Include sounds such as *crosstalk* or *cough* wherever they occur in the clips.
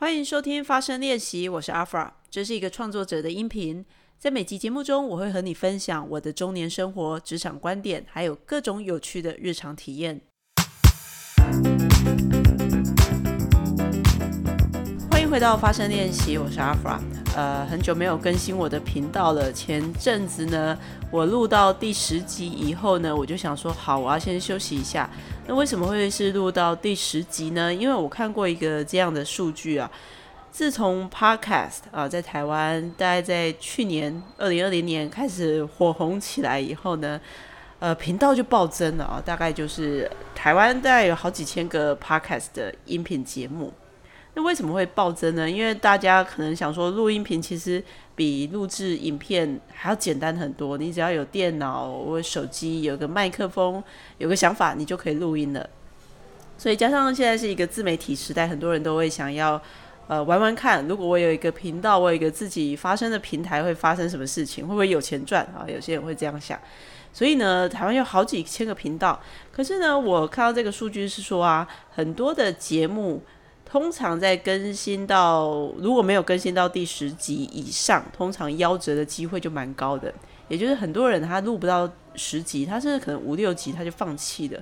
欢迎收听发声练习，我是阿 fra，这是一个创作者的音频。在每集节目中，我会和你分享我的中年生活、职场观点，还有各种有趣的日常体验。欢迎回到发声练习，我是阿 fra。呃，很久没有更新我的频道了。前阵子呢，我录到第十集以后呢，我就想说，好，我要先休息一下。那为什么会是录到第十集呢？因为我看过一个这样的数据啊，自从 Podcast 啊在台湾大概在去年二零二零年开始火红起来以后呢，呃，频道就暴增了啊，大概就是台湾大概有好几千个 Podcast 的音频节目。那为什么会暴增呢？因为大家可能想说，录音频其实比录制影片还要简单很多。你只要有电脑或手机，有个麦克风，有个想法，你就可以录音了。所以加上现在是一个自媒体时代，很多人都会想要呃玩玩看。如果我有一个频道，我有一个自己发声的平台，会发生什么事情？会不会有钱赚啊？有些人会这样想。所以呢，台湾有好几千个频道，可是呢，我看到这个数据是说啊，很多的节目。通常在更新到如果没有更新到第十集以上，通常夭折的机会就蛮高的。也就是很多人他录不到十集，他甚至可能五六集他就放弃了。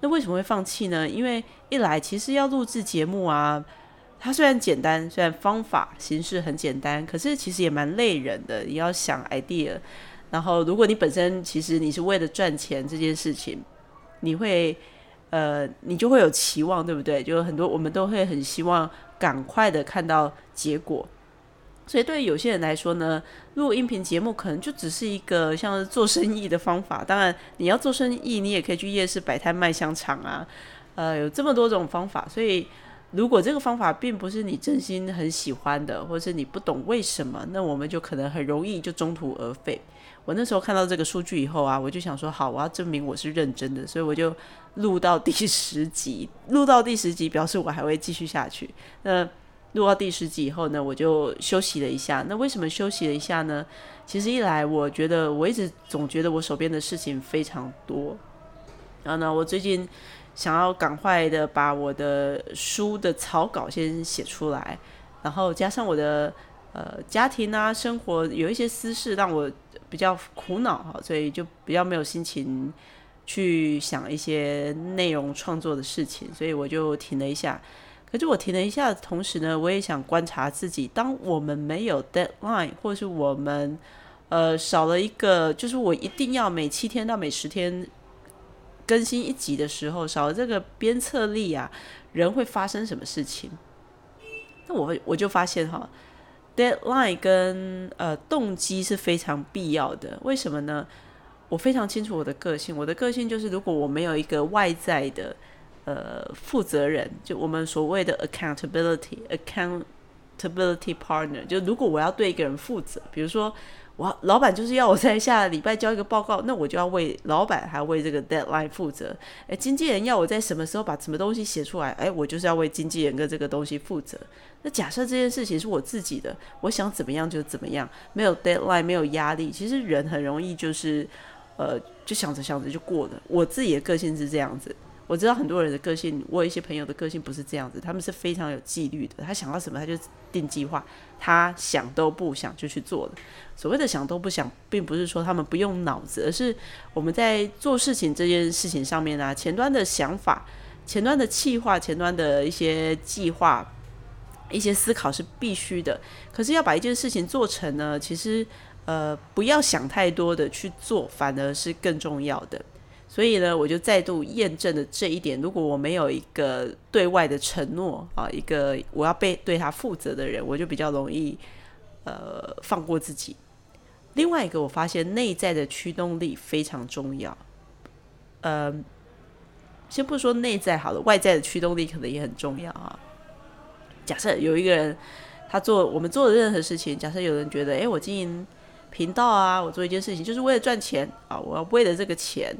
那为什么会放弃呢？因为一来其实要录制节目啊，它虽然简单，虽然方法形式很简单，可是其实也蛮累人的。你要想 idea，然后如果你本身其实你是为了赚钱这件事情，你会。呃，你就会有期望，对不对？就很多我们都会很希望赶快的看到结果，所以对于有些人来说呢，录音频节目可能就只是一个像是做生意的方法。当然，你要做生意，你也可以去夜市摆摊卖香肠啊，呃，有这么多种方法。所以，如果这个方法并不是你真心很喜欢的，或是你不懂为什么，那我们就可能很容易就中途而废。我那时候看到这个数据以后啊，我就想说，好，我要证明我是认真的，所以我就录到第十集。录到第十集，表示我还会继续下去。那录到第十集以后呢，我就休息了一下。那为什么休息了一下呢？其实一来，我觉得我一直总觉得我手边的事情非常多。然后呢，我最近想要赶快的把我的书的草稿先写出来，然后加上我的呃家庭啊生活有一些私事让我。比较苦恼哈，所以就比较没有心情去想一些内容创作的事情，所以我就停了一下。可是我停了一下同时呢，我也想观察自己，当我们没有 deadline，或是我们呃少了一个，就是我一定要每七天到每十天更新一集的时候，少了这个鞭策力啊，人会发生什么事情？那我我就发现哈。Deadline 跟呃动机是非常必要的，为什么呢？我非常清楚我的个性，我的个性就是，如果我没有一个外在的呃负责人，就我们所谓的 accountability，accountability partner，就如果我要对一个人负责，比如说。我老板就是要我在下礼拜交一个报告，那我就要为老板还为这个 deadline 负责。诶，经纪人要我在什么时候把什么东西写出来，诶，我就是要为经纪人跟这个东西负责。那假设这件事情是我自己的，我想怎么样就怎么样，没有 deadline，没有压力，其实人很容易就是，呃，就想着想着就过了。我自己的个性是这样子。我知道很多人的个性，我有一些朋友的个性不是这样子，他们是非常有纪律的。他想到什么他就定计划，他想都不想就去做了。所谓的想都不想，并不是说他们不用脑子，而是我们在做事情这件事情上面啊，前端的想法、前端的计划、前端的一些计划、一些思考是必须的。可是要把一件事情做成呢，其实呃不要想太多的去做，反而是更重要的。所以呢，我就再度验证了这一点。如果我没有一个对外的承诺啊，一个我要被对他负责的人，我就比较容易呃放过自己。另外一个，我发现内在的驱动力非常重要。呃，先不说内在好了，外在的驱动力可能也很重要啊。假设有一个人，他做我们做的任何事情，假设有人觉得，哎，我经营频道啊，我做一件事情就是为了赚钱啊，我要为了这个钱。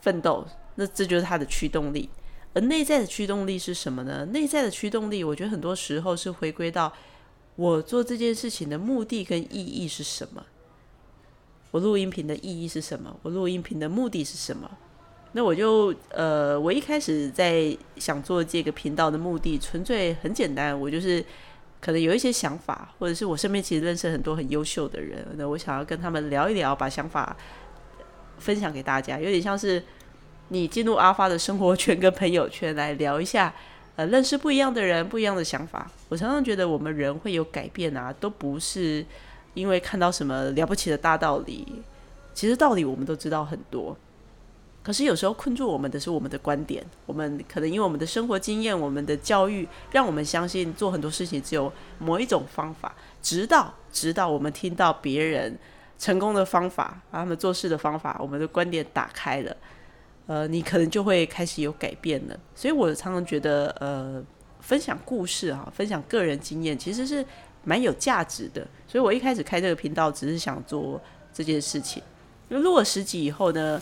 奋斗，那这就是他的驱动力。而内在的驱动力是什么呢？内在的驱动力，我觉得很多时候是回归到我做这件事情的目的跟意义是什么。我录音频的意义是什么？我录音频的目的是什么？那我就呃，我一开始在想做这个频道的目的，纯粹很简单，我就是可能有一些想法，或者是我身边其实认识很多很优秀的人，那我想要跟他们聊一聊，把想法分享给大家，有点像是你进入阿发的生活圈跟朋友圈来聊一下，*laughs* 呃，认识不一样的人，不一样的想法。我常常觉得我们人会有改变啊，都不是因为看到什么了不起的大道理，其实道理我们都知道很多。可是有时候困住我们的是我们的观点，我们可能因为我们的生活经验、我们的教育，让我们相信做很多事情只有某一种方法。直到直到我们听到别人成功的方法，他们做事的方法，我们的观点打开了，呃，你可能就会开始有改变了。所以我常常觉得，呃，分享故事啊，分享个人经验，其实是蛮有价值的。所以我一开始开这个频道，只是想做这件事情。因为录了十集以后呢。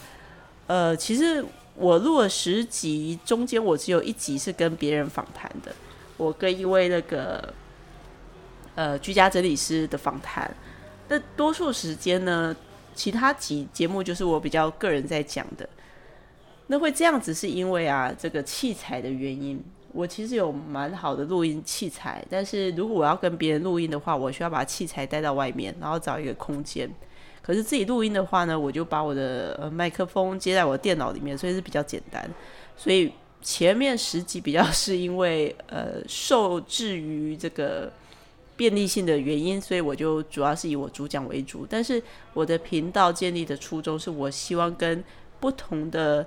呃，其实我录了十集，中间我只有一集是跟别人访谈的，我跟一位那个呃居家整理师的访谈。那多数时间呢，其他集节目就是我比较个人在讲的。那会这样子是因为啊，这个器材的原因。我其实有蛮好的录音器材，但是如果我要跟别人录音的话，我需要把器材带到外面，然后找一个空间。可是自己录音的话呢，我就把我的呃麦克风接在我的电脑里面，所以是比较简单。所以前面十集比较是因为呃受制于这个便利性的原因，所以我就主要是以我主讲为主。但是我的频道建立的初衷是我希望跟不同的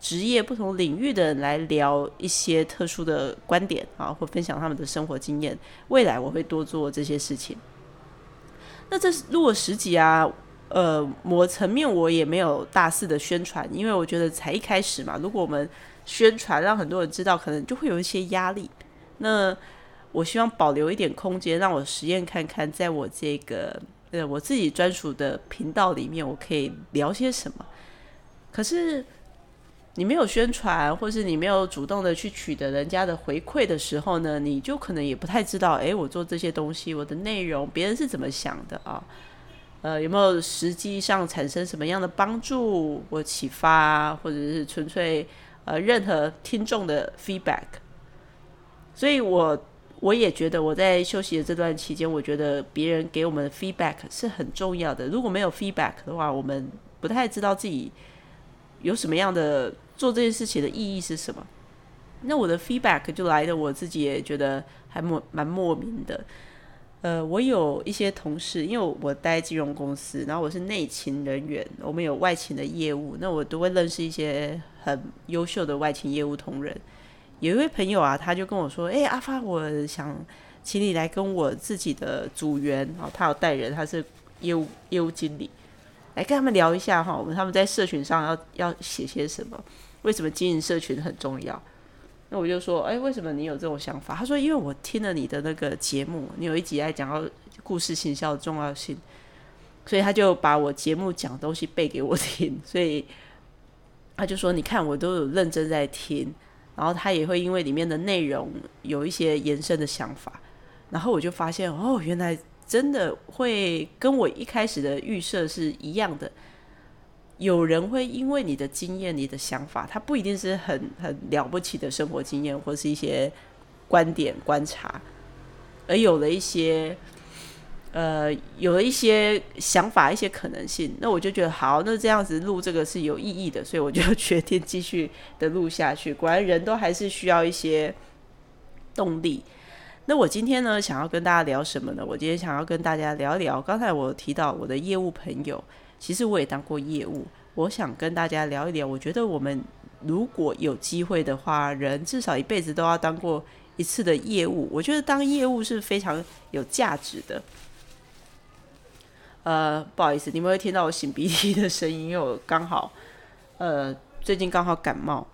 职业、不同领域的人来聊一些特殊的观点啊，或分享他们的生活经验。未来我会多做这些事情。那这是录了十集啊。呃，某层面我也没有大肆的宣传，因为我觉得才一开始嘛。如果我们宣传让很多人知道，可能就会有一些压力。那我希望保留一点空间，让我实验看看，在我这个呃我自己专属的频道里面，我可以聊些什么。可是你没有宣传，或是你没有主动的去取得人家的回馈的时候呢，你就可能也不太知道，诶，我做这些东西，我的内容别人是怎么想的啊？呃，有没有实际上产生什么样的帮助或启发，或者是纯粹呃任何听众的 feedback？所以，我我也觉得我在休息的这段期间，我觉得别人给我们的 feedback 是很重要的。如果没有 feedback 的话，我们不太知道自己有什么样的做这件事情的意义是什么。那我的 feedback 就来的，我自己也觉得还莫蛮莫名的。呃，我有一些同事，因为我待金融公司，然后我是内勤人员，我们有外勤的业务，那我都会认识一些很优秀的外勤业务同仁。有一位朋友啊，他就跟我说：“哎，阿发，我想请你来跟我自己的组员，哦，他有带人，他是业务业务经理，来跟他们聊一下哈，我们他们在社群上要要写些什么？为什么经营社群很重要？”那我就说，哎，为什么你有这种想法？他说，因为我听了你的那个节目，你有一集在讲到故事行销的重要性，所以他就把我节目讲东西背给我听。*laughs* 所以他就说，你看我都有认真在听，然后他也会因为里面的内容有一些延伸的想法，然后我就发现，哦，原来真的会跟我一开始的预设是一样的。有人会因为你的经验、你的想法，他不一定是很很了不起的生活经验，或是一些观点观察，而有了一些呃，有了一些想法、一些可能性。那我就觉得好，那这样子录这个是有意义的，所以我就决定继续的录下去。果然，人都还是需要一些动力。那我今天呢，想要跟大家聊什么呢？我今天想要跟大家聊聊，刚才我提到我的业务朋友。其实我也当过业务，我想跟大家聊一聊。我觉得我们如果有机会的话，人至少一辈子都要当过一次的业务。我觉得当业务是非常有价值的。呃，不好意思，你们会听到我擤鼻涕的声音，因为我刚好呃最近刚好感冒。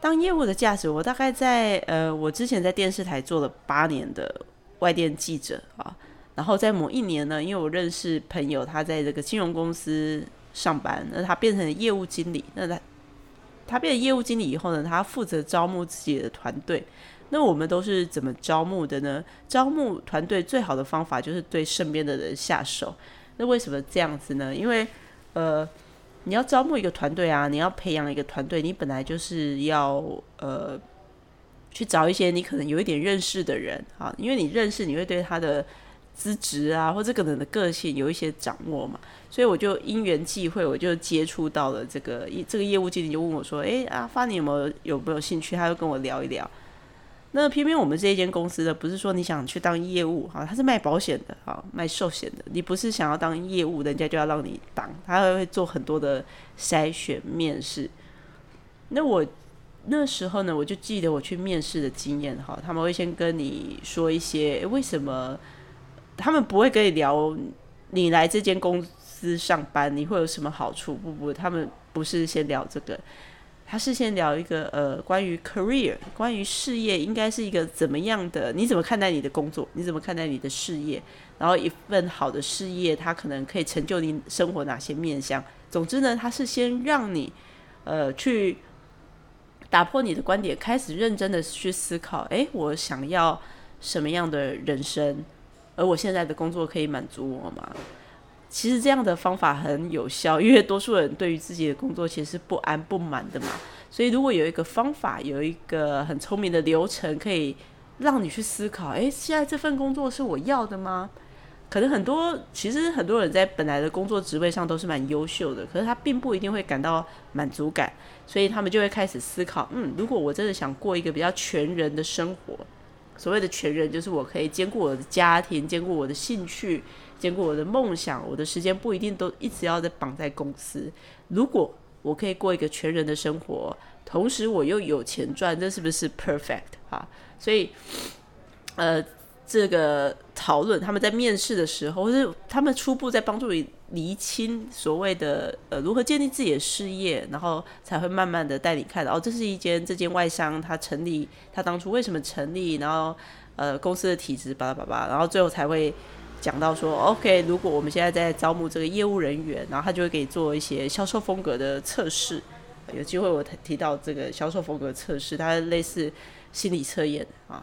当业务的价值，我大概在呃我之前在电视台做了八年的外电记者啊。然后在某一年呢，因为我认识朋友，他在这个金融公司上班，那他变成了业务经理。那他他变成业务经理以后呢，他负责招募自己的团队。那我们都是怎么招募的呢？招募团队最好的方法就是对身边的人下手。那为什么这样子呢？因为呃，你要招募一个团队啊，你要培养一个团队，你本来就是要呃去找一些你可能有一点认识的人啊，因为你认识，你会对他的资质啊或这个人的个性有一些掌握嘛。所以我就因缘际会，我就接触到了这个这个业务经理，就问我说：“诶，阿发，你有没有有没有兴趣？”他就跟我聊一聊。那偏偏我们这一间公司的不是说你想去当业务哈，他是卖保险的哈，卖寿险的。你不是想要当业务，人家就要让你当，他会做很多的筛选面试。那我那时候呢，我就记得我去面试的经验哈，他们会先跟你说一些为什么，他们不会跟你聊你来这间公司上班你会有什么好处，不不，他们不是先聊这个。他是先聊一个呃，关于 career，关于事业应该是一个怎么样的？你怎么看待你的工作？你怎么看待你的事业？然后一份好的事业，它可能可以成就你生活哪些面向？总之呢，他是先让你呃去打破你的观点，开始认真的去思考。诶，我想要什么样的人生？而我现在的工作可以满足我吗？其实这样的方法很有效，因为多数人对于自己的工作其实是不安不满的嘛。所以如果有一个方法，有一个很聪明的流程，可以让你去思考：诶，现在这份工作是我要的吗？可能很多，其实很多人在本来的工作职位上都是蛮优秀的，可是他并不一定会感到满足感，所以他们就会开始思考：嗯，如果我真的想过一个比较全人的生活，所谓的全人就是我可以兼顾我的家庭，兼顾我的兴趣。兼顾我的梦想，我的时间不一定都一直要在绑在公司。如果我可以过一个全人的生活，同时我又有钱赚，这是不是 perfect 啊？所以，呃，这个讨论他们在面试的时候，或是他们初步在帮助你厘清所谓的呃如何建立自己的事业，然后才会慢慢的带你看到哦，这是一间这间外商，它成立，它当初为什么成立，然后呃公司的体制，巴拉巴拉，然后最后才会。讲到说，OK，如果我们现在在招募这个业务人员，然后他就会给你做一些销售风格的测试。有机会我提到这个销售风格测试，它类似心理测验啊，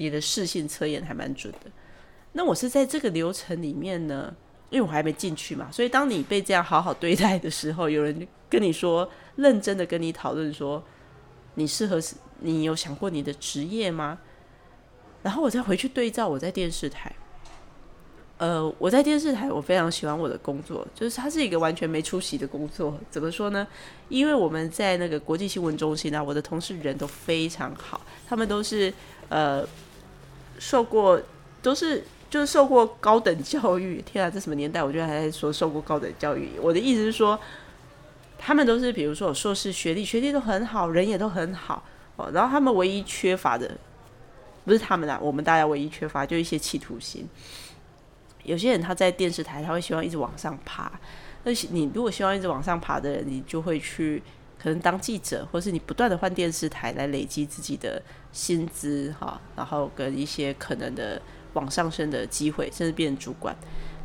你的视性测验还蛮准的。那我是在这个流程里面呢，因为我还没进去嘛，所以当你被这样好好对待的时候，有人跟你说，认真的跟你讨论说，你适合，你有想过你的职业吗？然后我再回去对照我在电视台。呃，我在电视台，我非常喜欢我的工作，就是它是一个完全没出息的工作。怎么说呢？因为我们在那个国际新闻中心啊，我的同事人都非常好，他们都是呃受过，都是就是受过高等教育。天啊，这什么年代？我觉得还在说受过高等教育。我的意思是说，他们都是比如说有硕士学历，学历都很好，人也都很好哦。然后他们唯一缺乏的，不是他们啊，我们大家唯一缺乏就一些企图心。有些人他在电视台，他会希望一直往上爬。那你如果希望一直往上爬的人，你就会去可能当记者，或是你不断的换电视台来累积自己的薪资哈，然后跟一些可能的往上升的机会，甚至变主管。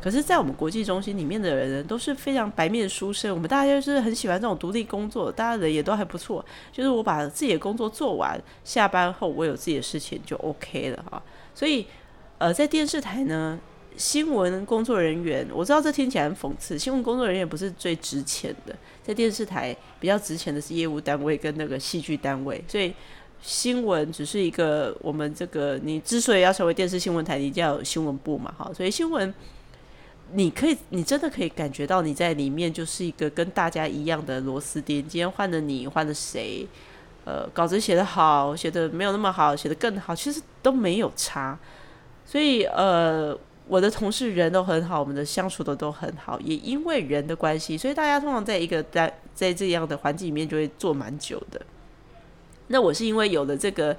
可是，在我们国际中心里面的人呢都是非常白面书生，我们大家就是很喜欢这种独立工作，大家人也都还不错。就是我把自己的工作做完，下班后我有自己的事情就 OK 了哈。所以，呃，在电视台呢。新闻工作人员，我知道这听起来很讽刺。新闻工作人员不是最值钱的，在电视台比较值钱的是业务单位跟那个戏剧单位，所以新闻只是一个我们这个你之所以要成为电视新闻台，你就要有新闻部嘛，哈。所以新闻你可以，你真的可以感觉到你在里面就是一个跟大家一样的螺丝钉。今天换了你，换了谁？呃，稿子写的好，写的没有那么好，写的更好，其实都没有差。所以呃。我的同事人都很好，我们的相处的都很好，也因为人的关系，所以大家通常在一个在在这样的环境里面就会做蛮久的。那我是因为有了这个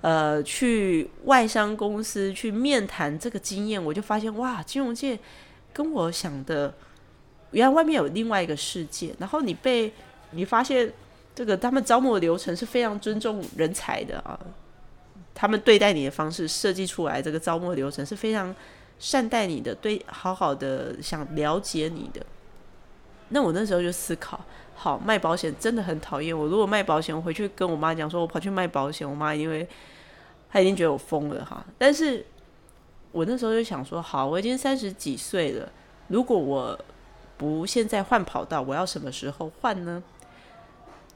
呃去外商公司去面谈这个经验，我就发现哇，金融界跟我想的原来外面有另外一个世界。然后你被你发现这个他们招募的流程是非常尊重人才的啊，他们对待你的方式设计出来这个招募流程是非常。善待你的，对，好好的想了解你的。那我那时候就思考，好卖保险真的很讨厌。我如果卖保险，我回去跟我妈讲说，我跑去卖保险，我妈因为她已经觉得我疯了哈。但是我那时候就想说，好，我已经三十几岁了，如果我不现在换跑道，我要什么时候换呢？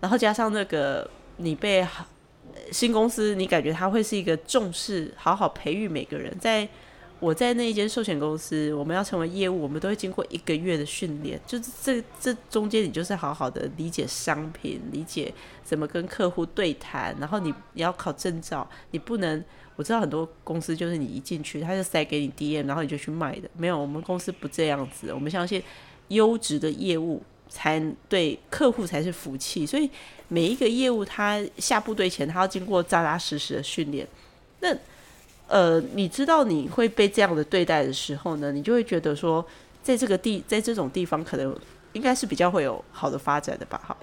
然后加上那个你被新公司，你感觉他会是一个重视好好培育每个人。在我在那一间寿险公司，我们要成为业务，我们都会经过一个月的训练。就是这这中间，你就是好好的理解商品，理解怎么跟客户对谈，然后你你要考证照，你不能。我知道很多公司就是你一进去，他就塞给你 DM，然后你就去卖的。没有，我们公司不这样子。我们相信优质的业务才对客户才是福气，所以每一个业务他下部队前，他要经过扎扎实实的训练。那呃，你知道你会被这样的对待的时候呢，你就会觉得说，在这个地，在这种地方，可能应该是比较会有好的发展的吧？哈。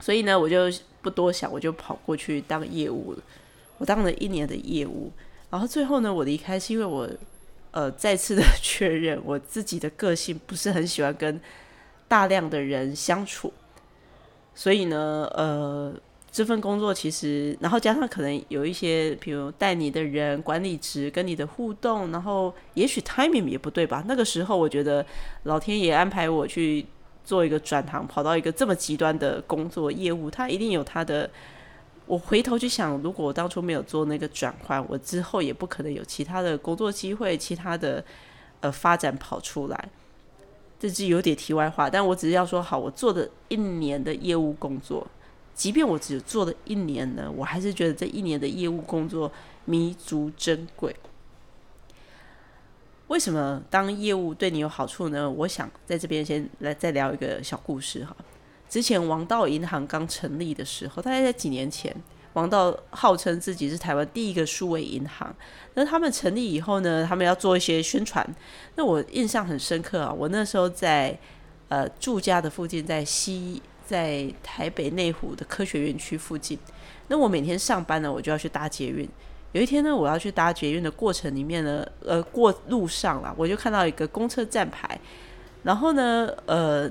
所以呢，我就不多想，我就跑过去当业务了。我当了一年的业务，然后最后呢，我离开是因为我，呃，再次的确认我自己的个性不是很喜欢跟大量的人相处，所以呢，呃，这份工作其实，然后加上可能有一些，比如带你的人、管理职跟你的互动，然后也许 timing 也不对吧？那个时候我觉得老天爷安排我去做一个转行，跑到一个这么极端的工作业务，他一定有他的。我回头去想，如果我当初没有做那个转换，我之后也不可能有其他的工作机会、其他的呃发展跑出来。这是有点题外话，但我只是要说，好，我做的一年的业务工作，即便我只做了一年呢，我还是觉得这一年的业务工作弥足珍贵。为什么当业务对你有好处呢？我想在这边先来再聊一个小故事哈。之前王道银行刚成立的时候，大概在几年前，王道号称自己是台湾第一个数位银行。那他们成立以后呢，他们要做一些宣传。那我印象很深刻啊，我那时候在呃住家的附近，在西在台北内湖的科学园区附近。那我每天上班呢，我就要去搭捷运。有一天呢，我要去搭捷运的过程里面呢，呃，过路上了，我就看到一个公车站牌，然后呢，呃。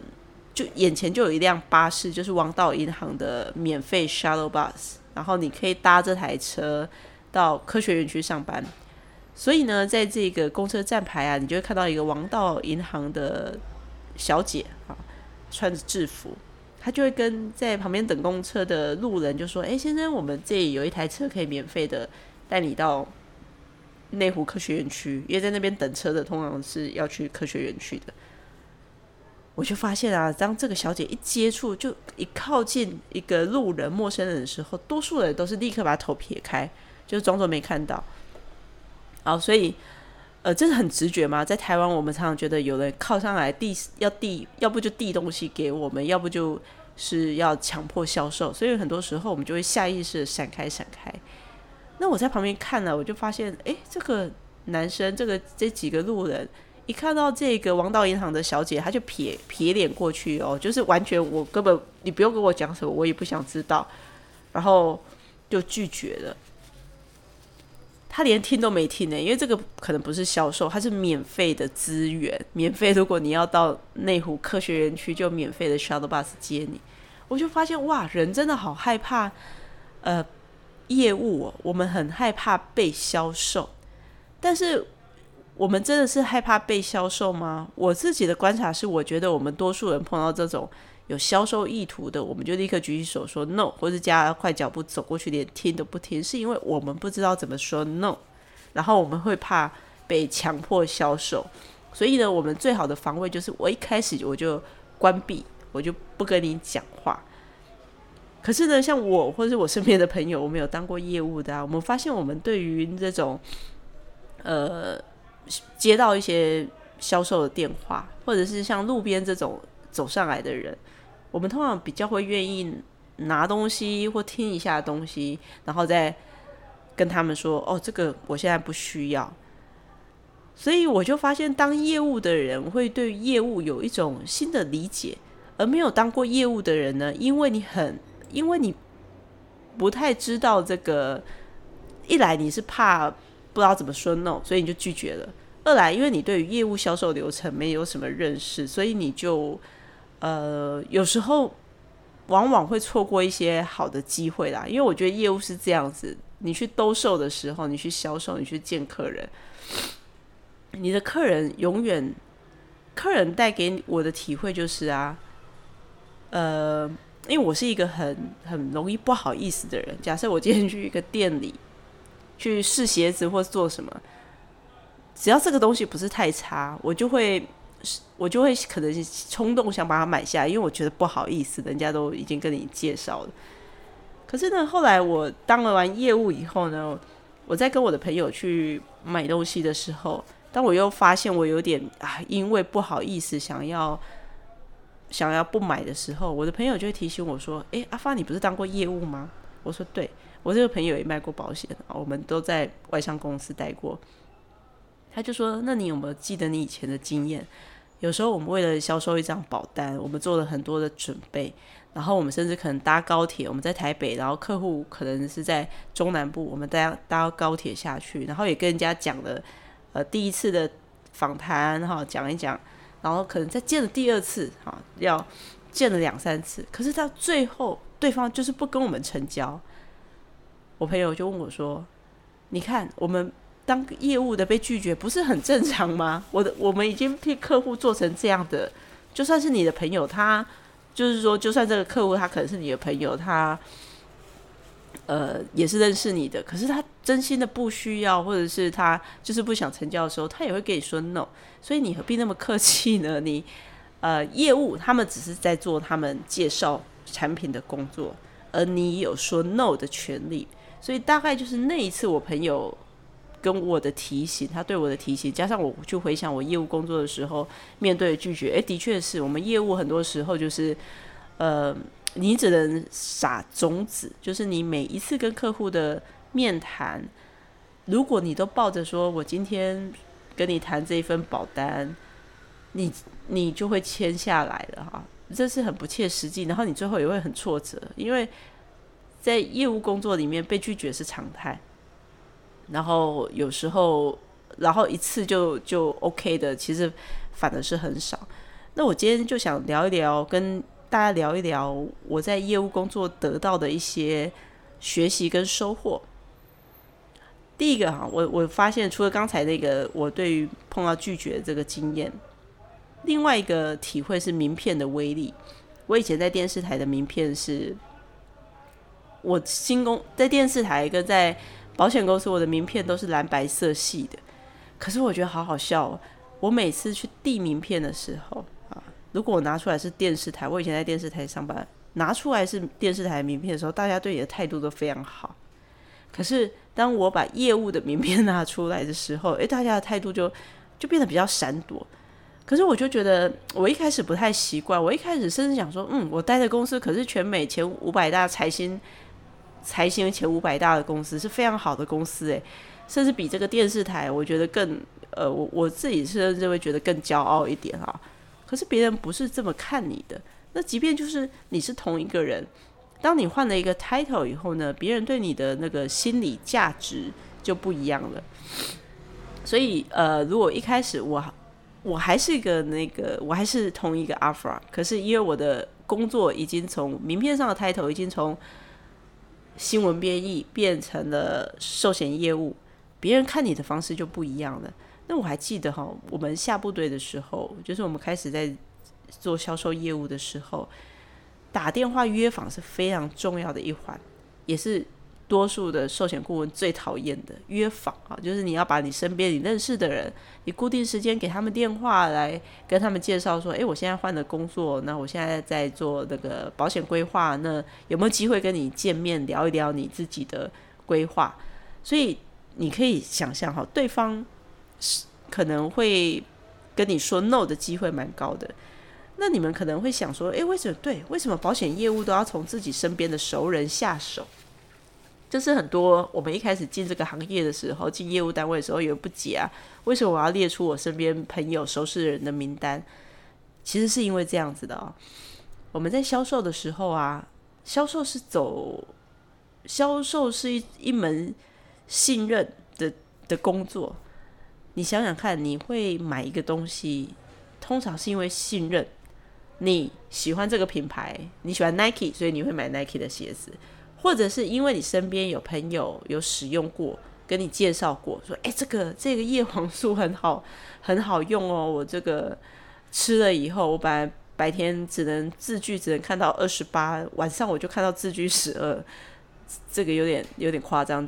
就眼前就有一辆巴士，就是王道银行的免费 shuttle bus，然后你可以搭这台车到科学园区上班。所以呢，在这个公车站牌啊，你就会看到一个王道银行的小姐啊，穿着制服，他就会跟在旁边等公车的路人就说：“哎，先生，我们这里有一台车可以免费的带你到内湖科学园区，因为在那边等车的通常是要去科学园区的。”我就发现啊，当这个小姐一接触，就一靠近一个路人、陌生人的时候，多数人都是立刻把头撇开，就装作没看到。好，所以，呃，这是很直觉吗？在台湾，我们常常觉得有人靠上来递要递，要不就递东西给我们，要不就是要强迫销售，所以很多时候我们就会下意识的闪开、闪开。那我在旁边看了，我就发现，哎，这个男生，这个这几个路人。一看到这个王道银行的小姐，她就撇撇脸过去哦，就是完全我根本你不用跟我讲什么，我也不想知道，然后就拒绝了。他连听都没听呢，因为这个可能不是销售，它是免费的资源，免费。如果你要到内湖科学园区，就免费的 shuttle bus 接你。我就发现哇，人真的好害怕，呃，业务，我们很害怕被销售，但是。我们真的是害怕被销售吗？我自己的观察是，我觉得我们多数人碰到这种有销售意图的，我们就立刻举起手说 no，或者加快脚步走过去，连听都不听，是因为我们不知道怎么说 no，然后我们会怕被强迫销售，所以呢，我们最好的防卫就是我一开始我就关闭，我就不跟你讲话。可是呢，像我或者是我身边的朋友，我们有当过业务的啊，我们发现我们对于这种呃。接到一些销售的电话，或者是像路边这种走上来的人，我们通常比较会愿意拿东西或听一下东西，然后再跟他们说：“哦，这个我现在不需要。”所以我就发现，当业务的人会对业务有一种新的理解，而没有当过业务的人呢，因为你很，因为你不太知道这个，一来你是怕。不知道怎么说 no，所以你就拒绝了。二来，因为你对于业务销售流程没有什么认识，所以你就呃有时候往往会错过一些好的机会啦。因为我觉得业务是这样子，你去兜售的时候，你去销售，你去见客人，你的客人永远客人带给我的体会就是啊，呃，因为我是一个很很容易不好意思的人。假设我今天去一个店里去试鞋子或做什么，只要这个东西不是太差，我就会我就会可能冲动想把它买下，因为我觉得不好意思，人家都已经跟你介绍了。可是呢，后来我当了完业务以后呢，我在跟我的朋友去买东西的时候。当我又发现我有点啊，因为不好意思想要想要不买的时候，我的朋友就会提醒我说：“诶，阿发，你不是当过业务吗？”我说：“对，我这个朋友也卖过保险，我们都在外商公司待过。”他就说：“那你有没有记得你以前的经验？有时候我们为了销售一张保单，我们做了很多的准备，然后我们甚至可能搭高铁，我们在台北，然后客户可能是在中南部，我们搭搭高铁下去，然后也跟人家讲了。”呃，第一次的访谈哈，讲一讲，然后可能再见了第二次哈，要见了两三次，可是到最后对方就是不跟我们成交。我朋友就问我说：“你看，我们当业务的被拒绝不是很正常吗？*laughs* 我的我们已经替客户做成这样的，就算是你的朋友，他就是说，就算这个客户他可能是你的朋友，他。”呃，也是认识你的，可是他真心的不需要，或者是他就是不想成交的时候，他也会跟你说 no。所以你何必那么客气呢？你呃，业务他们只是在做他们介绍产品的工作，而你有说 no 的权利。所以大概就是那一次，我朋友跟我的提醒，他对我的提醒，加上我去回想我业务工作的时候面对拒绝，诶，的确是我们业务很多时候就是呃。你只能撒种子，就是你每一次跟客户的面谈，如果你都抱着说我今天跟你谈这一份保单，你你就会签下来了哈，这是很不切实际，然后你最后也会很挫折，因为在业务工作里面被拒绝是常态，然后有时候然后一次就就 OK 的，其实反而是很少。那我今天就想聊一聊跟。大家聊一聊我在业务工作得到的一些学习跟收获。第一个哈，我我发现除了刚才那个我对于碰到拒绝这个经验，另外一个体会是名片的威力。我以前在电视台的名片是，我新工在电视台跟在保险公司，我的名片都是蓝白色系的。可是我觉得好好笑哦，我每次去递名片的时候啊。如果我拿出来是电视台，我以前在电视台上班，拿出来是电视台名片的时候，大家对你的态度都非常好。可是当我把业务的名片 *laughs* 拿出来的时候，诶，大家的态度就就变得比较闪躲。可是我就觉得，我一开始不太习惯。我一开始甚至想说，嗯，我待的公司可是全美前五百大财新财新前五百大的公司，是非常好的公司，诶，甚至比这个电视台，我觉得更呃，我我自己是认为觉得更骄傲一点哈。可是别人不是这么看你的。那即便就是你是同一个人，当你换了一个 title 以后呢，别人对你的那个心理价值就不一样了。所以呃，如果一开始我我还是一个那个，我还是同一个 Alpha，可是因为我的工作已经从名片上的 title 已经从新闻编译变成了寿险业务，别人看你的方式就不一样了。那我还记得哈，我们下部队的时候，就是我们开始在做销售业务的时候，打电话约访是非常重要的一环，也是多数的寿险顾问最讨厌的约访啊，就是你要把你身边你认识的人，你固定时间给他们电话来跟他们介绍说，诶，我现在换了工作，那我现在在做那个保险规划，那有没有机会跟你见面聊一聊你自己的规划？所以你可以想象哈，对方。是可能会跟你说 no 的机会蛮高的，那你们可能会想说，诶，为什么对？为什么保险业务都要从自己身边的熟人下手？就是很多我们一开始进这个行业的时候，进业务单位的时候有不解啊，为什么我要列出我身边朋友熟识人的名单？其实是因为这样子的哦，我们在销售的时候啊，销售是走，销售是一一门信任的的工作。你想想看，你会买一个东西，通常是因为信任，你喜欢这个品牌，你喜欢 Nike，所以你会买 Nike 的鞋子，或者是因为你身边有朋友有使用过，跟你介绍过，说，哎，这个这个叶黄素很好，*laughs* 很好用哦，我这个吃了以后，我本来白天只能字句只能看到二十八，晚上我就看到字句十二，这个有点有点夸张。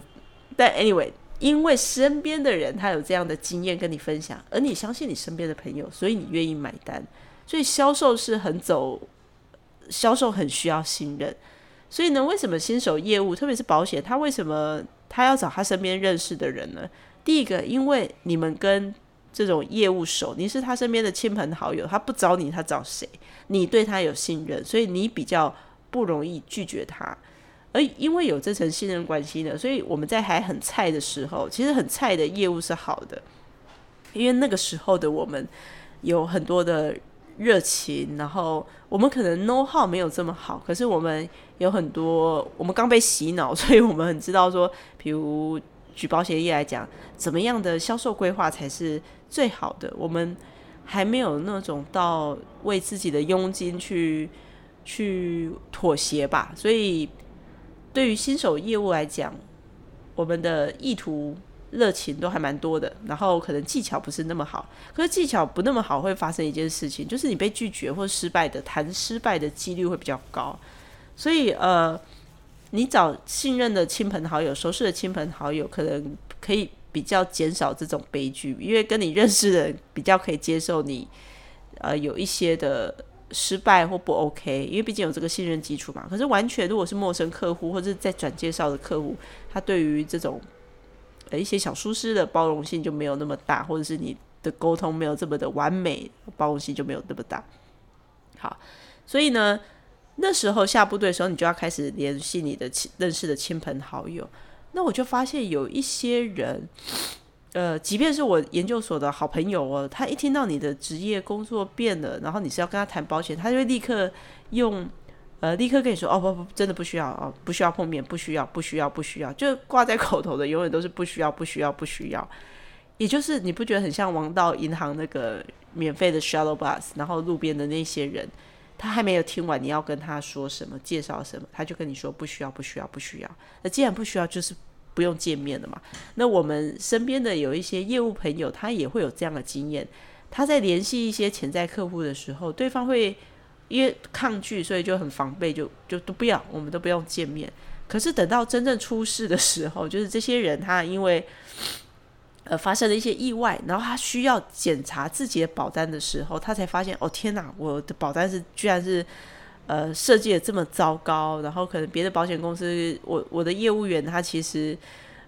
但 anyway，因为身边的人他有这样的经验跟你分享，而你相信你身边的朋友，所以你愿意买单。所以销售是很走，销售很需要信任。所以呢，为什么新手业务，特别是保险，他为什么他要找他身边认识的人呢？第一个，因为你们跟这种业务手，你是他身边的亲朋好友，他不找你，他找谁？你对他有信任，所以你比较不容易拒绝他。而因为有这层信任关系呢，所以我们在还很菜的时候，其实很菜的业务是好的，因为那个时候的我们有很多的。热情，然后我们可能 know how 没有这么好，可是我们有很多，我们刚被洗脑，*laughs* 所以我们很知道说，比如举保险业来讲，怎么样的销售规划才是最好的。我们还没有那种到为自己的佣金去去妥协吧，所以对于新手业务来讲，我们的意图。热情都还蛮多的，然后可能技巧不是那么好，可是技巧不那么好会发生一件事情，就是你被拒绝或失败的谈失败的几率会比较高，所以呃，你找信任的亲朋好友、熟识的亲朋好友，可能可以比较减少这种悲剧，因为跟你认识的人比较可以接受你呃有一些的失败或不 OK，因为毕竟有这个信任基础嘛。可是完全如果是陌生客户或者在转介绍的客户，他对于这种一些小疏失的包容性就没有那么大，或者是你的沟通没有这么的完美，包容性就没有那么大。好，所以呢，那时候下部队的时候，你就要开始联系你的亲认识的亲朋好友。那我就发现有一些人，呃，即便是我研究所的好朋友哦，他一听到你的职业工作变了，然后你是要跟他谈保险，他就会立刻用。呃，立刻跟你说哦不不，真的不需要哦，不需要碰面，不需要，不需要，不需要，就挂在口头的，永远都是不需要，不需要，不需要。也就是你不觉得很像王道银行那个免费的 shuttle bus，然后路边的那些人，他还没有听完你要跟他说什么，介绍什么，他就跟你说不需要，不需要，不需要。那既然不需要，就是不用见面了嘛。那我们身边的有一些业务朋友，他也会有这样的经验，他在联系一些潜在客户的时候，对方会。因为抗拒，所以就很防备，就就都不要，我们都不用见面。可是等到真正出事的时候，就是这些人他因为呃发生了一些意外，然后他需要检查自己的保单的时候，他才发现哦天哪，我的保单是居然是呃设计的这么糟糕，然后可能别的保险公司，我我的业务员他其实。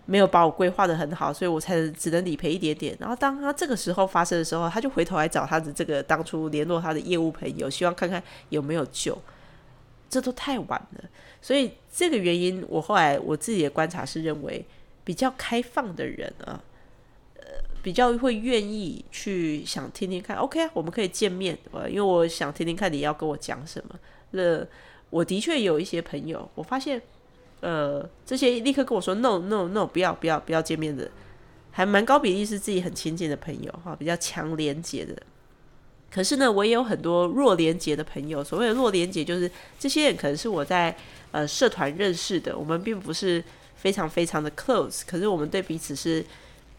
没有把我规划的很好，所以我才只能理赔一点点。然后当他这个时候发生的时候，他就回头来找他的这个当初联络他的业务朋友，希望看看有没有救。这都太晚了。所以这个原因，我后来我自己的观察是认为，比较开放的人啊，呃，比较会愿意去想听听看。OK，我们可以见面，呃，因为我想听听看你要跟我讲什么。那我的确有一些朋友，我发现。呃，这些立刻跟我说 no no no，不要不要不要见面的，还蛮高比例是自己很亲近的朋友哈，比较强连结的。可是呢，我也有很多弱连结的朋友。所谓的弱连结，就是这些人可能是我在呃社团认识的，我们并不是非常非常的 close，可是我们对彼此是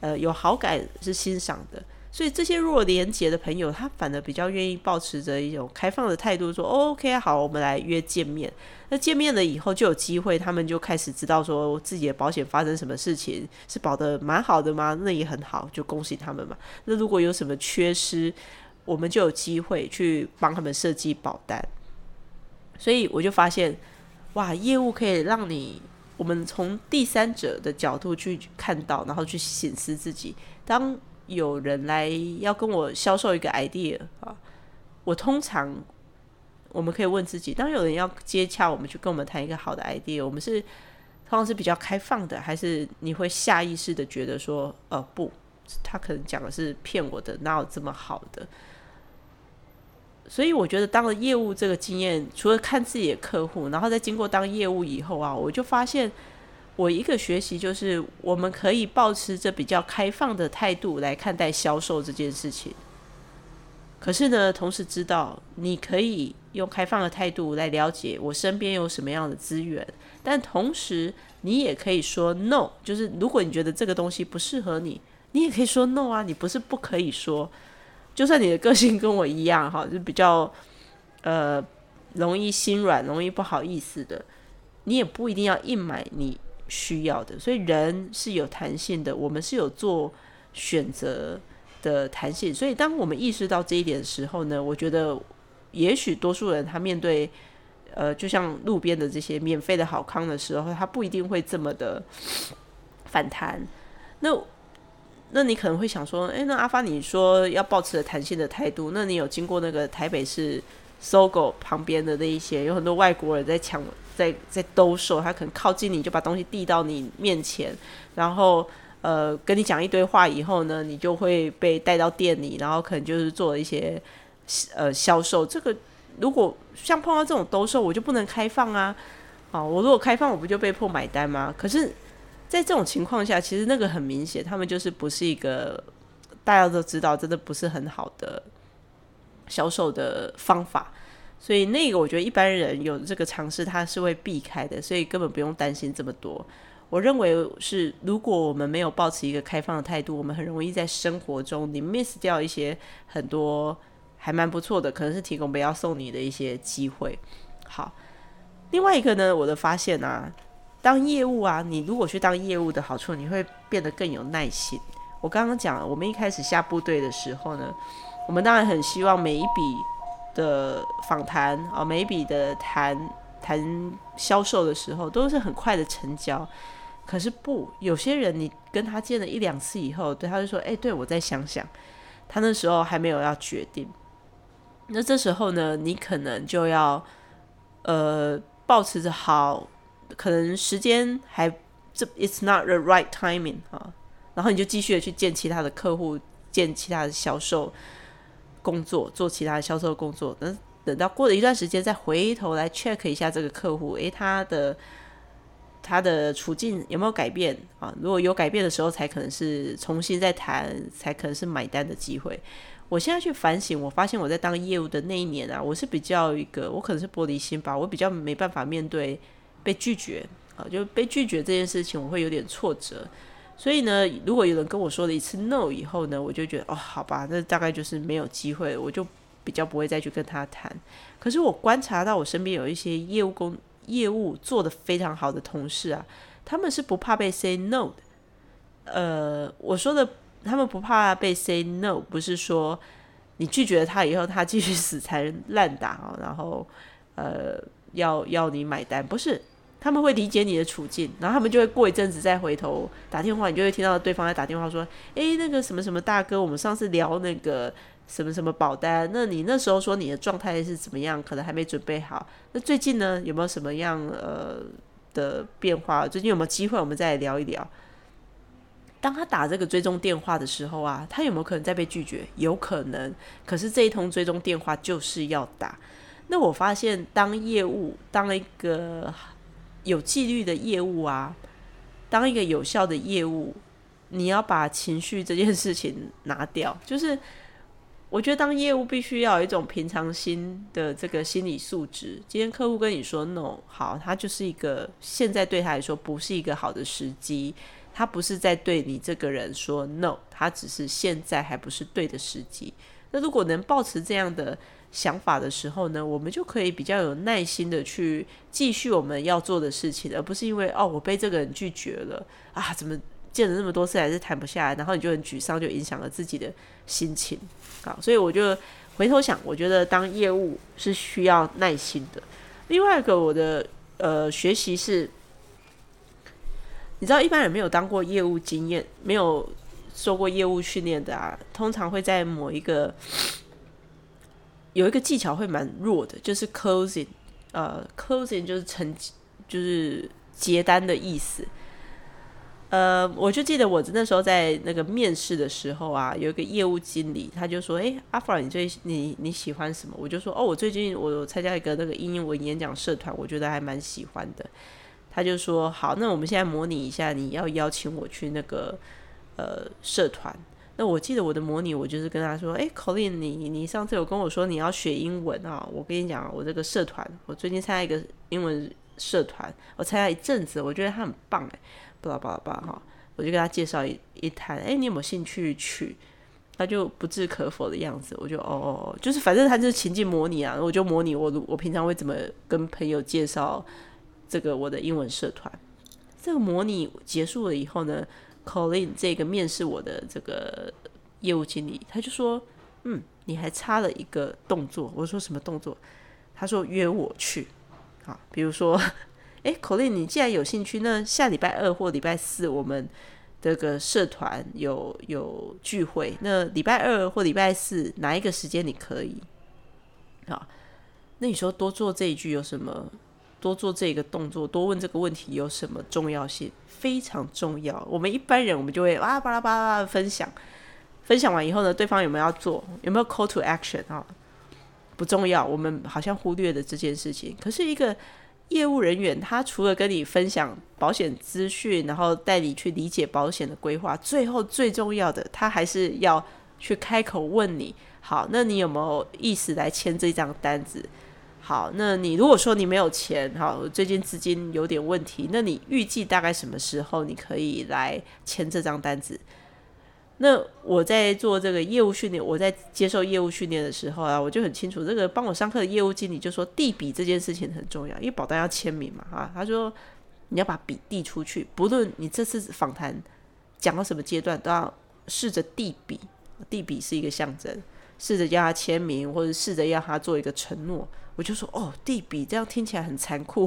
呃有好感，是欣赏的。所以这些弱连结的朋友，他反而比较愿意保持着一种开放的态度，说 OK 好，我们来约见面。那见面了以后，就有机会，他们就开始知道说自己的保险发生什么事情，是保的蛮好的吗？那也很好，就恭喜他们嘛。那如果有什么缺失，我们就有机会去帮他们设计保单。所以我就发现，哇，业务可以让你，我们从第三者的角度去看到，然后去显示自己。当有人来要跟我销售一个 idea 啊，我通常我们可以问自己：当有人要接洽我们去跟我们谈一个好的 idea，我们是通常是比较开放的，还是你会下意识的觉得说，呃，不，他可能讲的是骗我的，哪有这么好的？所以我觉得当了业务这个经验，除了看自己的客户，然后再经过当业务以后啊，我就发现。我一个学习就是，我们可以保持着比较开放的态度来看待销售这件事情。可是呢，同时知道你可以用开放的态度来了解我身边有什么样的资源，但同时你也可以说 no，就是如果你觉得这个东西不适合你，你也可以说 no 啊，你不是不可以说。就算你的个性跟我一样哈，就比较呃容易心软、容易不好意思的，你也不一定要硬买你需要的。所以人是有弹性的，我们是有做选择的弹性。所以当我们意识到这一点的时候呢，我觉得也许多数人他面对呃，就像路边的这些免费的好康的时候，他不一定会这么的反弹。那那你可能会想说，诶，那阿发你说要保持弹性的态度，那你有经过那个台北市搜狗旁边的那一些，有很多外国人在抢，在在兜售，他可能靠近你就把东西递到你面前，然后呃跟你讲一堆话以后呢，你就会被带到店里，然后可能就是做一些呃销售。这个如果像碰到这种兜售，我就不能开放啊，好，我如果开放，我不就被迫买单吗？可是。在这种情况下，其实那个很明显，他们就是不是一个大家都知道，真的不是很好的销售的方法。所以那个我觉得一般人有这个尝试，他是会避开的，所以根本不用担心这么多。我认为是，如果我们没有保持一个开放的态度，我们很容易在生活中你 miss 掉一些很多还蛮不错的，可能是提供不要送你的一些机会。好，另外一个呢，我的发现啊。当业务啊，你如果去当业务的好处，你会变得更有耐心。我刚刚讲了，我们一开始下部队的时候呢，我们当然很希望每一笔的访谈啊，每一笔的谈谈销售的时候，都是很快的成交。可是不，有些人你跟他见了一两次以后，对他就说：“哎，对我再想想。”他那时候还没有要决定。那这时候呢，你可能就要呃，保持着好。可能时间还这，it's not the right timing 啊，然后你就继续的去见其他的客户，见其他的销售工作，做其他销售工作。等等到过了一段时间，再回头来 check 一下这个客户，诶，他的他的处境有没有改变啊？如果有改变的时候，才可能是重新再谈，才可能是买单的机会。我现在去反省，我发现我在当业务的那一年啊，我是比较一个，我可能是玻璃心吧，我比较没办法面对。被拒绝啊，就被拒绝这件事情，我会有点挫折。所以呢，如果有人跟我说了一次 no 以后呢，我就觉得哦，好吧，那大概就是没有机会，我就比较不会再去跟他谈。可是我观察到我身边有一些业务工业务做的非常好的同事啊，他们是不怕被 say no 的。呃，我说的他们不怕被 say no，不是说你拒绝了他以后，他继续死缠烂打啊，然后呃要要你买单，不是。他们会理解你的处境，然后他们就会过一阵子再回头打电话，你就会听到对方在打电话说：“诶，那个什么什么大哥，我们上次聊那个什么什么保单，那你那时候说你的状态是怎么样？可能还没准备好。那最近呢，有没有什么样呃的变化？最近有没有机会我们再聊一聊？”当他打这个追踪电话的时候啊，他有没有可能再被拒绝？有可能。可是这一通追踪电话就是要打。那我发现，当业务当一个。有纪律的业务啊，当一个有效的业务，你要把情绪这件事情拿掉。*laughs* 就是我觉得当业务必须要有一种平常心的这个心理素质。今天客户跟你说 no，好，他就是一个现在对他来说不是一个好的时机，他不是在对你这个人说 no，他只是现在还不是对的时机。那如果能保持这样的。想法的时候呢，我们就可以比较有耐心的去继续我们要做的事情，而不是因为哦我被这个人拒绝了啊，怎么见了那么多次还是谈不下来，然后你就很沮丧，就影响了自己的心情。好，所以我就回头想，我觉得当业务是需要耐心的。另外一个我的呃学习是，你知道一般人没有当过业务经验，没有受过业务训练的啊，通常会在某一个。有一个技巧会蛮弱的，就是 closing，呃，closing 就是成，就是结单的意思。呃，我就记得我那时候在那个面试的时候啊，有一个业务经理，他就说：“哎，阿弗尔，你最你你喜欢什么？”我就说：“哦，我最近我参加一个那个英文演讲社团，我觉得还蛮喜欢的。”他就说：“好，那我们现在模拟一下，你要邀请我去那个呃社团。”那我记得我的模拟，我就是跟他说：“哎，Colin，你你上次有跟我说你要学英文啊？我跟你讲，我这个社团，我最近参加一个英文社团，我参加一阵子，我觉得他很棒哎，巴拉巴拉巴拉哈，我就跟他介绍一一谈，哎，你有没有兴趣去？他就不置可否的样子，我就哦哦哦，就是反正他就是情境模拟啊，我就模拟我我平常会怎么跟朋友介绍这个我的英文社团。这个模拟结束了以后呢，Colin 这个面试我的这个业务经理，他就说：“嗯，你还差了一个动作。”我说：“什么动作？”他说：“约我去。”啊，比如说，*laughs* 哎，Colin，你既然有兴趣，那下礼拜二或礼拜四我们。这个社团有有聚会，那礼拜二或礼拜四哪一个时间你可以？啊，那你说多做这一句有什么？多做这个动作，多问这个问题有什么重要性？非常重要。我们一般人我们就会啊巴拉巴拉分享，分享完以后呢，对方有没有要做？有没有 call to action 啊？不重要，我们好像忽略了这件事情。可是一个。业务人员他除了跟你分享保险资讯，然后带你去理解保险的规划，最后最重要的，他还是要去开口问你：好，那你有没有意思来签这张单子？好，那你如果说你没有钱，好，最近资金有点问题，那你预计大概什么时候你可以来签这张单子？那我在做这个业务训练，我在接受业务训练的时候啊，我就很清楚，这个帮我上课的业务经理就说递笔这件事情很重要，因为保单要签名嘛，哈，他说你要把笔递出去，不论你这次访谈讲到什么阶段，都要试着递笔，递笔是一个象征，试着要他签名，或者试着要他做一个承诺。我就说哦，递笔这样听起来很残酷，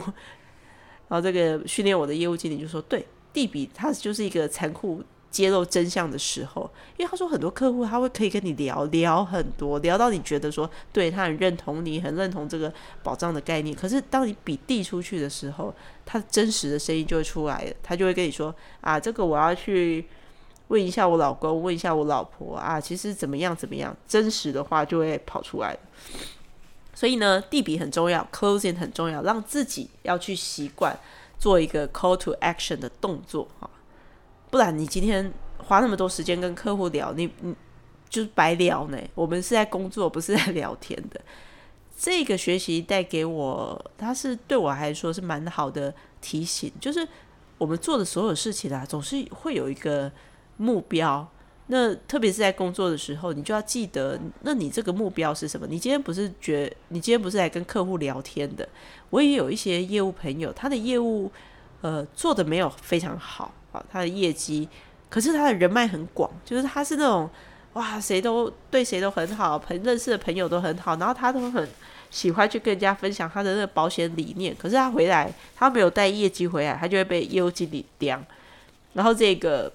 *laughs* 然后这个训练我的业务经理就说，对，递笔他就是一个残酷。揭露真相的时候，因为他说很多客户他会可以跟你聊聊很多，聊到你觉得说对他很认同你，很认同这个保障的概念。可是当你笔递出去的时候，他真实的声音就会出来了，他就会跟你说啊，这个我要去问一下我老公，问一下我老婆啊，其实怎么样怎么样，真实的话就会跑出来。所以呢，地笔很重要，closing 很重要，让自己要去习惯做一个 call to action 的动作啊。不然你今天花那么多时间跟客户聊，你你就是白聊呢。我们是在工作，不是在聊天的。这个学习带给我，它是对我来说是蛮好的提醒。就是我们做的所有事情啊，总是会有一个目标。那特别是在工作的时候，你就要记得，那你这个目标是什么？你今天不是觉，你今天不是来跟客户聊天的。我也有一些业务朋友，他的业务呃做的没有非常好啊。他的业绩，可是他的人脉很广，就是他是那种哇，谁都对谁都很好，朋认识的朋友都很好，然后他都很喜欢去跟人家分享他的那个保险理念。可是他回来，他没有带业绩回来，他就会被业务经理刁。然后这个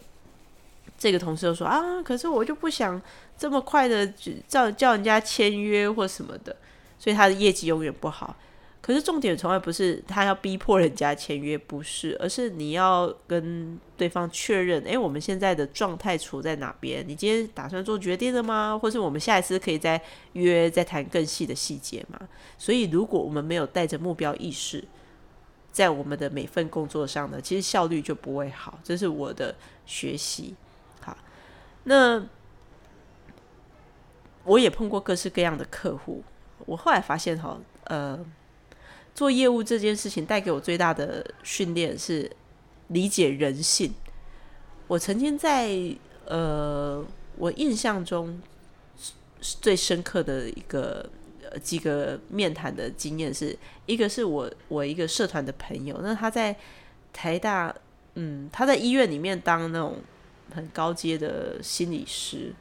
这个同事就说啊，可是我就不想这么快的叫叫人家签约或什么的，所以他的业绩永远不好。可是重点从来不是他要逼迫人家签约，不是，而是你要跟对方确认，诶，我们现在的状态处在哪边？你今天打算做决定了吗？或是我们下一次可以再约，再谈更细的细节吗？所以，如果我们没有带着目标意识，在我们的每份工作上呢，其实效率就不会好。这是我的学习。那我也碰过各式各样的客户，我后来发现，哈，呃。做业务这件事情带给我最大的训练是理解人性。我曾经在呃，我印象中最深刻的一个几个面谈的经验是一个是我我一个社团的朋友，那他在台大，嗯，他在医院里面当那种很高阶的心理师，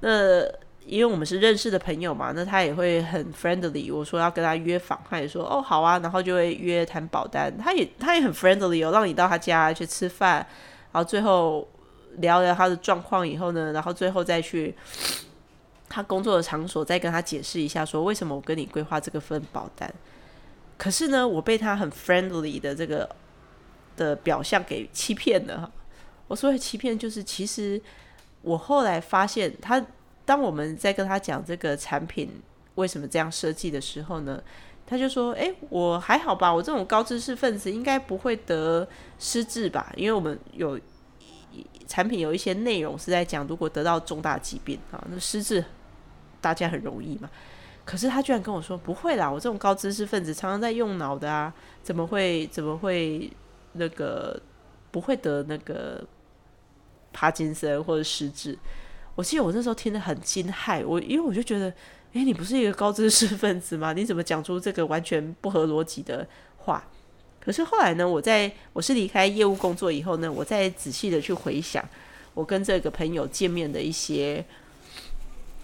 那。因为我们是认识的朋友嘛，那他也会很 friendly。我说要跟他约访，他也说哦好啊，然后就会约谈保单。他也他也很 friendly，哦，让你到他家去吃饭，然后最后聊聊他的状况以后呢，然后最后再去他工作的场所再跟他解释一下，说为什么我跟你规划这个份保单。可是呢，我被他很 friendly 的这个的表象给欺骗了。我所谓欺骗，就是其实我后来发现他。当我们在跟他讲这个产品为什么这样设计的时候呢，他就说：“哎，我还好吧，我这种高知识分子应该不会得失智吧？因为我们有产品有一些内容是在讲，如果得到重大疾病啊，那失智大家很容易嘛。可是他居然跟我说不会啦，我这种高知识分子常常在用脑的啊，怎么会怎么会那个不会得那个帕金森或者失智？”我记得我那时候听得很惊骇，我因为我就觉得，诶，你不是一个高知识分子吗？你怎么讲出这个完全不合逻辑的话？可是后来呢，我在我是离开业务工作以后呢，我再仔细的去回想我跟这个朋友见面的一些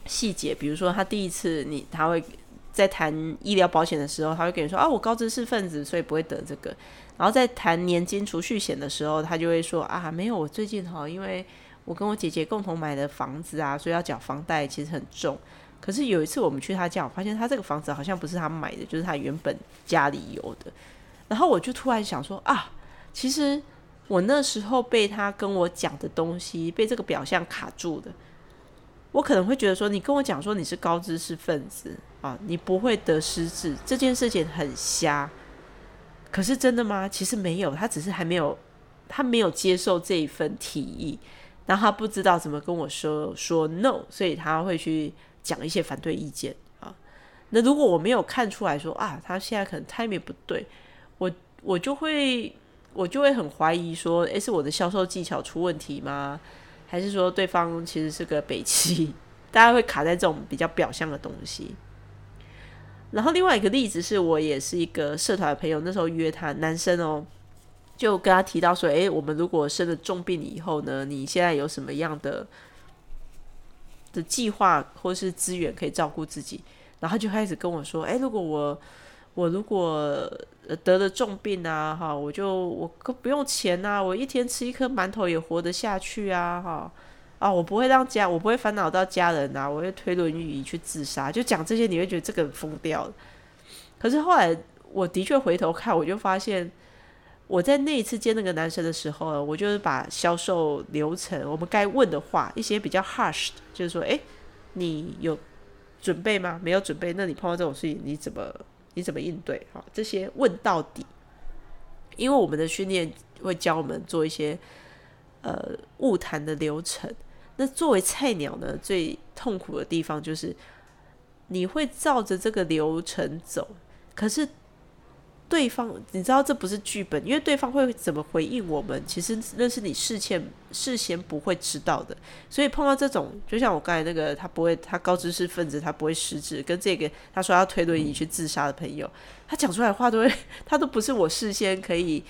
细节，比如说他第一次你他会在谈医疗保险的时候，他会跟你说啊，我高知识分子，所以不会得这个。然后在谈年金储蓄险的时候，他就会说啊，没有，我最近哈，因为我跟我姐姐共同买的房子啊，所以要缴房贷，其实很重。可是有一次我们去他家，我发现他这个房子好像不是他买的，就是他原本家里有的。然后我就突然想说啊，其实我那时候被他跟我讲的东西，被这个表象卡住的。我可能会觉得说，你跟我讲说你是高知识分子啊，你不会得失智，这件事情很瞎。可是真的吗？其实没有，他只是还没有，他没有接受这一份提议。然后他不知道怎么跟我说说 no，所以他会去讲一些反对意见啊。那如果我没有看出来说啊，他现在可能 timing 不对，我我就会我就会很怀疑说，诶，是我的销售技巧出问题吗？还是说对方其实是个北齐？*laughs* 大家会卡在这种比较表象的东西。然后另外一个例子是我也是一个社团的朋友，那时候约他男生哦。就跟他提到说：“诶，我们如果生了重病以后呢，你现在有什么样的的计划或是资源可以照顾自己？”然后就开始跟我说：“诶，如果我我如果得了重病啊，哈，我就我不用钱啊，我一天吃一颗馒头也活得下去啊，哈啊，我不会让家，我不会烦恼到家人啊，我会推轮椅去自杀。”就讲这些，你会觉得这个疯掉了。可是后来我的确回头看，我就发现。我在那一次见那个男生的时候，我就是把销售流程，我们该问的话，一些比较 harsh，就是说，哎，你有准备吗？没有准备，那你碰到这种事情，你怎么你怎么应对？哈，这些问到底，因为我们的训练会教我们做一些呃误谈的流程。那作为菜鸟呢，最痛苦的地方就是你会照着这个流程走，可是。对方，你知道这不是剧本，因为对方会怎么回应我们，其实那是你事先事先不会知道的。所以碰到这种，就像我刚才那个，他不会，他高知识分子，他不会失智，跟这个他说要推轮椅去自杀的朋友，他讲出来话都会，*laughs* 他都不是我事先可以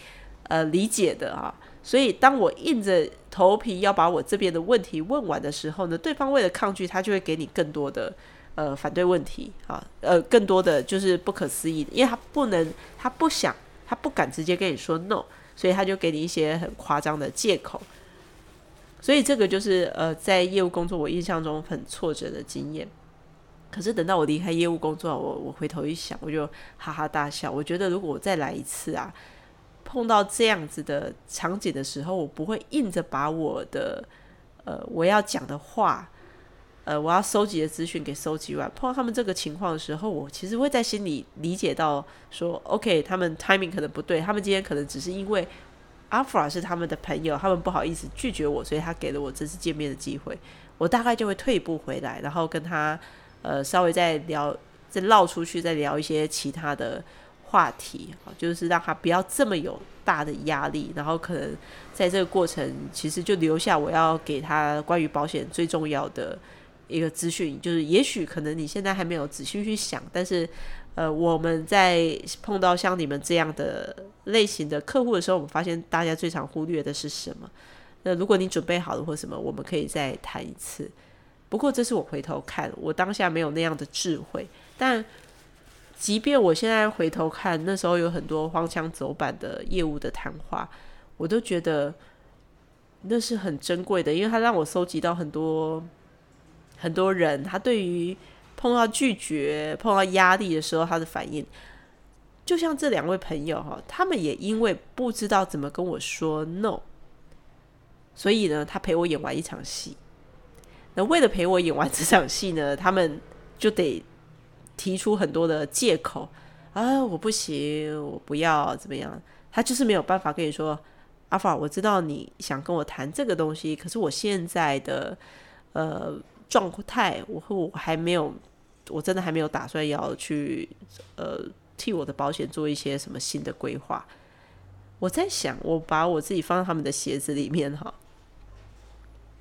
呃理解的啊。所以当我硬着头皮要把我这边的问题问完的时候呢，对方为了抗拒，他就会给你更多的。呃，反对问题啊，呃，更多的就是不可思议，因为他不能，他不想，他不敢直接跟你说 no，所以他就给你一些很夸张的借口。所以这个就是呃，在业务工作我印象中很挫折的经验。可是等到我离开业务工作，我我回头一想，我就哈哈大笑。我觉得如果我再来一次啊，碰到这样子的场景的时候，我不会硬着把我的呃我要讲的话。呃，我要收集的资讯给收集完。碰到他们这个情况的时候，我其实会在心里理解到说，OK，他们 timing 可能不对，他们今天可能只是因为阿弗拉是他们的朋友，他们不好意思拒绝我，所以他给了我这次见面的机会。我大概就会退一步回来，然后跟他呃稍微再聊，再绕出去，再聊一些其他的话题啊，就是让他不要这么有大的压力。然后可能在这个过程，其实就留下我要给他关于保险最重要的。一个资讯就是，也许可能你现在还没有仔细去想，但是，呃，我们在碰到像你们这样的类型的客户的时候，我们发现大家最常忽略的是什么？那如果你准备好了或什么，我们可以再谈一次。不过这是我回头看，我当下没有那样的智慧。但即便我现在回头看，那时候有很多荒腔走板的业务的谈话，我都觉得那是很珍贵的，因为它让我收集到很多。很多人他对于碰到拒绝、碰到压力的时候，他的反应，就像这两位朋友哈，他们也因为不知道怎么跟我说 no，所以呢，他陪我演完一场戏。那为了陪我演完这场戏呢，他们就得提出很多的借口啊，我不行，我不要怎么样，他就是没有办法跟你说，阿法，我知道你想跟我谈这个东西，可是我现在的呃。状态，我我还没有，我真的还没有打算要去呃替我的保险做一些什么新的规划。我在想，我把我自己放在他们的鞋子里面哈，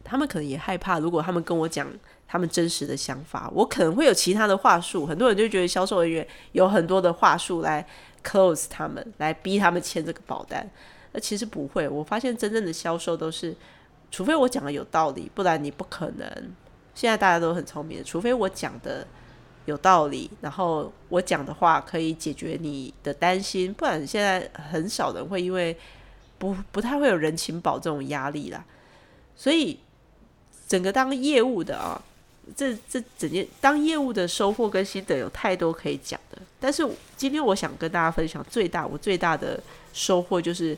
他们可能也害怕，如果他们跟我讲他们真实的想法，我可能会有其他的话术。很多人就觉得销售人员有很多的话术来 close 他们，来逼他们签这个保单。那其实不会，我发现真正的销售都是，除非我讲的有道理，不然你不可能。现在大家都很聪明，除非我讲的有道理，然后我讲的话可以解决你的担心，不然现在很少人会因为不不太会有人情保这种压力啦。所以整个当业务的啊，这这整件当业务的收获跟心得有太多可以讲的。但是今天我想跟大家分享最大我最大的收获就是。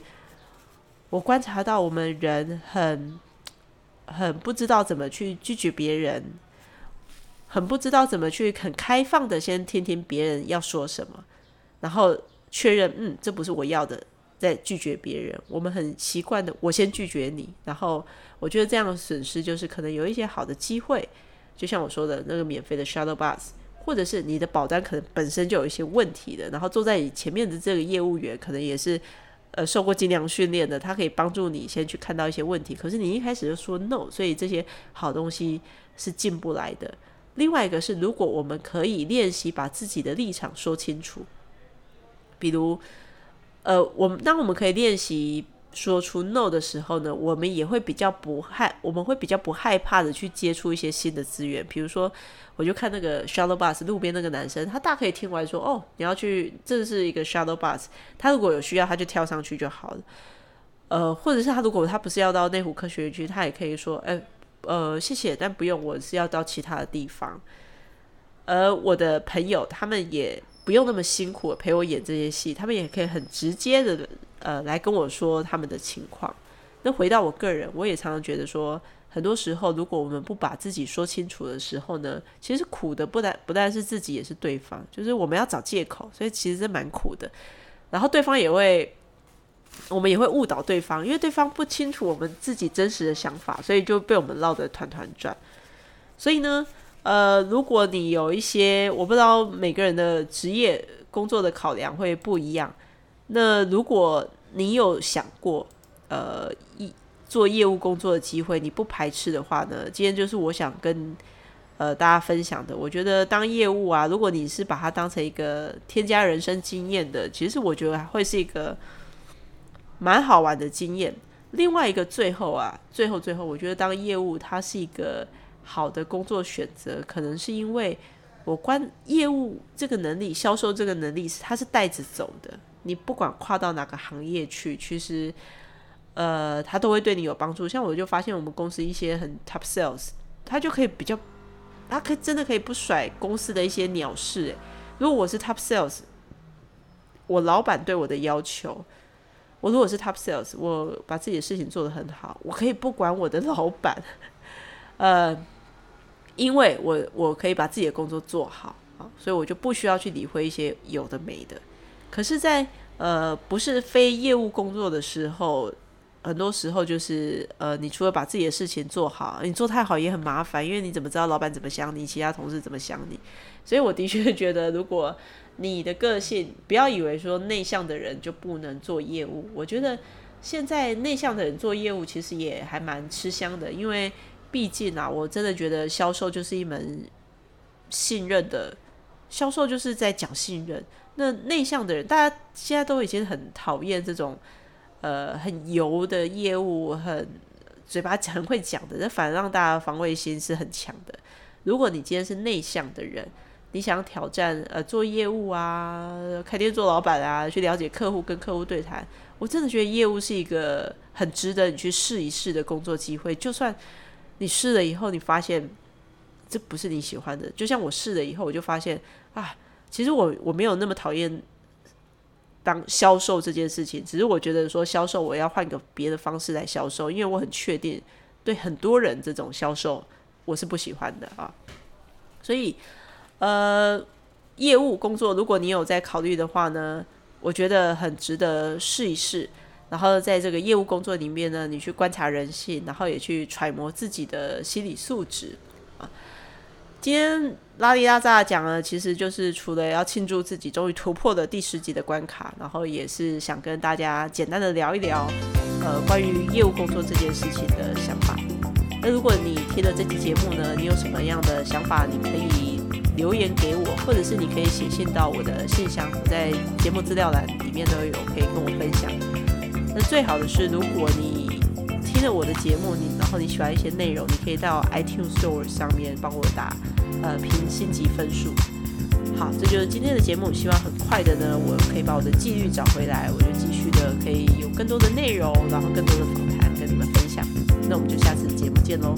我观察到我们人很很不知道怎么去拒绝别人，很不知道怎么去很开放的先听听别人要说什么，然后确认嗯这不是我要的，再拒绝别人。我们很习惯的我先拒绝你，然后我觉得这样的损失就是可能有一些好的机会，就像我说的那个免费的 shuttle bus，或者是你的保单可能本身就有一些问题的，然后坐在你前面的这个业务员可能也是。呃，受过精良训练的，他可以帮助你先去看到一些问题。可是你一开始就说 no，所以这些好东西是进不来的。另外一个是，如果我们可以练习把自己的立场说清楚，比如，呃，我们当我们可以练习。说出 no 的时候呢，我们也会比较不害，我们会比较不害怕的去接触一些新的资源。比如说，我就看那个 shuttle bus 路边那个男生，他大可以听完说，哦，你要去，这是一个 shuttle bus，他如果有需要，他就跳上去就好了。呃，或者是他如果他不是要到内湖科学园区，他也可以说，哎，呃，谢谢，但不用，我是要到其他的地方。而我的朋友他们也不用那么辛苦陪我演这些戏，他们也可以很直接的。呃，来跟我说他们的情况。那回到我个人，我也常常觉得说，很多时候如果我们不把自己说清楚的时候呢，其实苦的不但不但是自己，也是对方。就是我们要找借口，所以其实是蛮苦的。然后对方也会，我们也会误导对方，因为对方不清楚我们自己真实的想法，所以就被我们绕得团团转。所以呢，呃，如果你有一些，我不知道每个人的职业工作的考量会不一样。那如果你有想过，呃，一做业务工作的机会，你不排斥的话呢？今天就是我想跟呃大家分享的。我觉得当业务啊，如果你是把它当成一个添加人生经验的，其实我觉得会是一个蛮好玩的经验。另外一个最后啊，最后最后，我觉得当业务它是一个好的工作选择，可能是因为我关业务这个能力、销售这个能力是它是带着走的。你不管跨到哪个行业去，其实，呃，他都会对你有帮助。像我就发现，我们公司一些很 top sales，他就可以比较，他可以真的可以不甩公司的一些鸟事。如果我是 top sales，我老板对我的要求，我如果是 top sales，我把自己的事情做得很好，我可以不管我的老板，呃，因为我我可以把自己的工作做好啊，所以我就不需要去理会一些有的没的。可是，在呃不是非业务工作的时候，很多时候就是呃，你除了把自己的事情做好，你做太好也很麻烦，因为你怎么知道老板怎么想你，其他同事怎么想你？所以我的确觉得，如果你的个性，不要以为说内向的人就不能做业务。我觉得现在内向的人做业务其实也还蛮吃香的，因为毕竟啊，我真的觉得销售就是一门信任的，销售就是在讲信任。那内向的人，大家现在都已经很讨厌这种，呃，很油的业务，很嘴巴很会讲的，那反而让大家防卫心是很强的。如果你今天是内向的人，你想挑战呃做业务啊，开店做老板啊，去了解客户跟客户对谈，我真的觉得业务是一个很值得你去试一试的工作机会。就算你试了以后，你发现这不是你喜欢的，就像我试了以后，我就发现啊。其实我我没有那么讨厌当销售这件事情，只是我觉得说销售我要换个别的方式来销售，因为我很确定对很多人这种销售我是不喜欢的啊。所以呃，业务工作如果你有在考虑的话呢，我觉得很值得试一试。然后在这个业务工作里面呢，你去观察人性，然后也去揣摩自己的心理素质啊。今天拉里拉扎讲呢，其实就是除了要庆祝自己终于突破了第十级的关卡，然后也是想跟大家简单的聊一聊，呃，关于业务工作这件事情的想法。那如果你听了这期节目呢，你有什么样的想法，你可以留言给我，或者是你可以写信到我的信箱，我在节目资料栏里面都有，可以跟我分享。那最好的是，如果你听了我的节目，你然后你喜欢一些内容，你可以到 iTunes Store 上面帮我打呃评星级分数。好，这就是今天的节目。希望很快的呢，我可以把我的纪律找回来，我就继续的可以有更多的内容，然后更多的访谈跟你们分享。那我们就下次节目见喽。